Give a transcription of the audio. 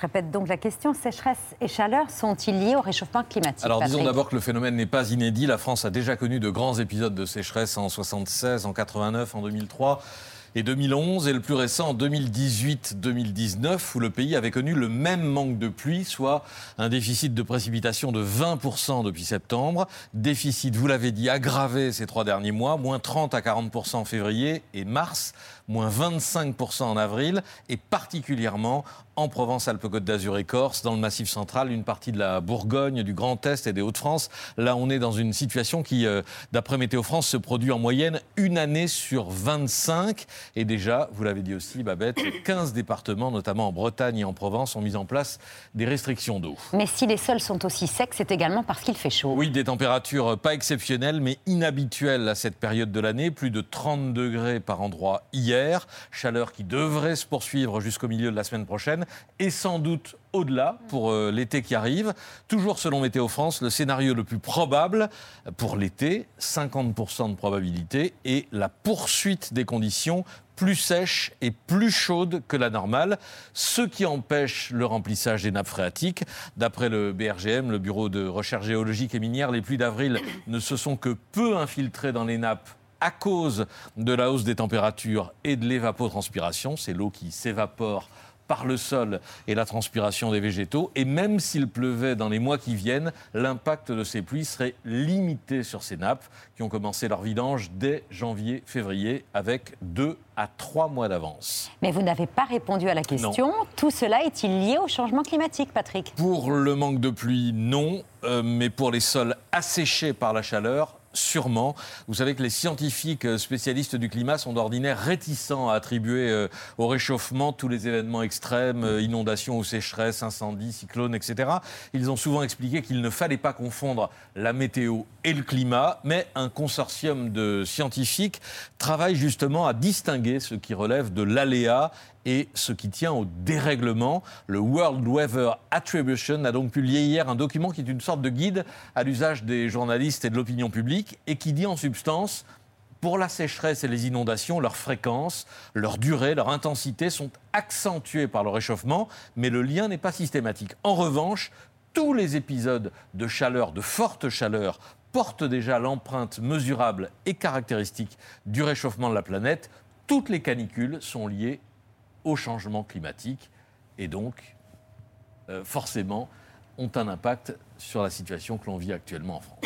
Je répète donc la question, sécheresse et chaleur sont-ils liés au réchauffement climatique Alors disons d'abord que le phénomène n'est pas inédit. La France a déjà connu de grands épisodes de sécheresse en 76, en 89, en 2003 et 2011, et le plus récent en 2018-2019, où le pays avait connu le même manque de pluie, soit un déficit de précipitation de 20% depuis septembre. Déficit, vous l'avez dit, aggravé ces trois derniers mois, moins 30 à 40% en février et mars, moins 25% en avril, et particulièrement en Provence-Alpes-Côte d'Azur et Corse, dans le Massif central, une partie de la Bourgogne, du Grand Est et des Hauts-de-France. Là, on est dans une situation qui, euh, d'après Météo France, se produit en moyenne une année sur 25. Et déjà, vous l'avez dit aussi, Babette, 15 départements, notamment en Bretagne et en Provence, ont mis en place des restrictions d'eau. Mais si les sols sont aussi secs, c'est également parce qu'il fait chaud. Oui, des températures pas exceptionnelles, mais inhabituelles à cette période de l'année. Plus de 30 degrés par endroit hier. Chaleur qui devrait se poursuivre jusqu'au milieu de la semaine prochaine et sans doute au-delà pour euh, l'été qui arrive. Toujours selon Météo France, le scénario le plus probable pour l'été, 50% de probabilité, et la poursuite des conditions plus sèches et plus chaudes que la normale, ce qui empêche le remplissage des nappes phréatiques. D'après le BRGM, le Bureau de recherche géologique et minière, les pluies d'avril ne se sont que peu infiltrées dans les nappes à cause de la hausse des températures et de l'évapotranspiration. C'est l'eau qui s'évapore par le sol et la transpiration des végétaux. Et même s'il pleuvait dans les mois qui viennent, l'impact de ces pluies serait limité sur ces nappes qui ont commencé leur vidange dès janvier-février avec deux à trois mois d'avance. Mais vous n'avez pas répondu à la question. Tout cela est-il lié au changement climatique, Patrick? Pour le manque de pluie, non. Euh, mais pour les sols asséchés par la chaleur, Sûrement. Vous savez que les scientifiques euh, spécialistes du climat sont d'ordinaire réticents à attribuer euh, au réchauffement tous les événements extrêmes, euh, inondations ou sécheresses, incendies, cyclones, etc. Ils ont souvent expliqué qu'il ne fallait pas confondre la météo et le climat, mais un consortium de scientifiques travaille justement à distinguer ce qui relève de l'aléa et ce qui tient au dérèglement. Le World Weather Attribution a donc publié hier un document qui est une sorte de guide à l'usage des journalistes et de l'opinion publique et qui dit en substance pour la sécheresse et les inondations, leur fréquence, leur durée, leur intensité sont accentuées par le réchauffement, mais le lien n'est pas systématique. En revanche, tous les épisodes de chaleur, de forte chaleur, portent déjà l'empreinte mesurable et caractéristique du réchauffement de la planète. Toutes les canicules sont liées au changement climatique et donc euh, forcément ont un impact sur la situation que l'on vit actuellement en France.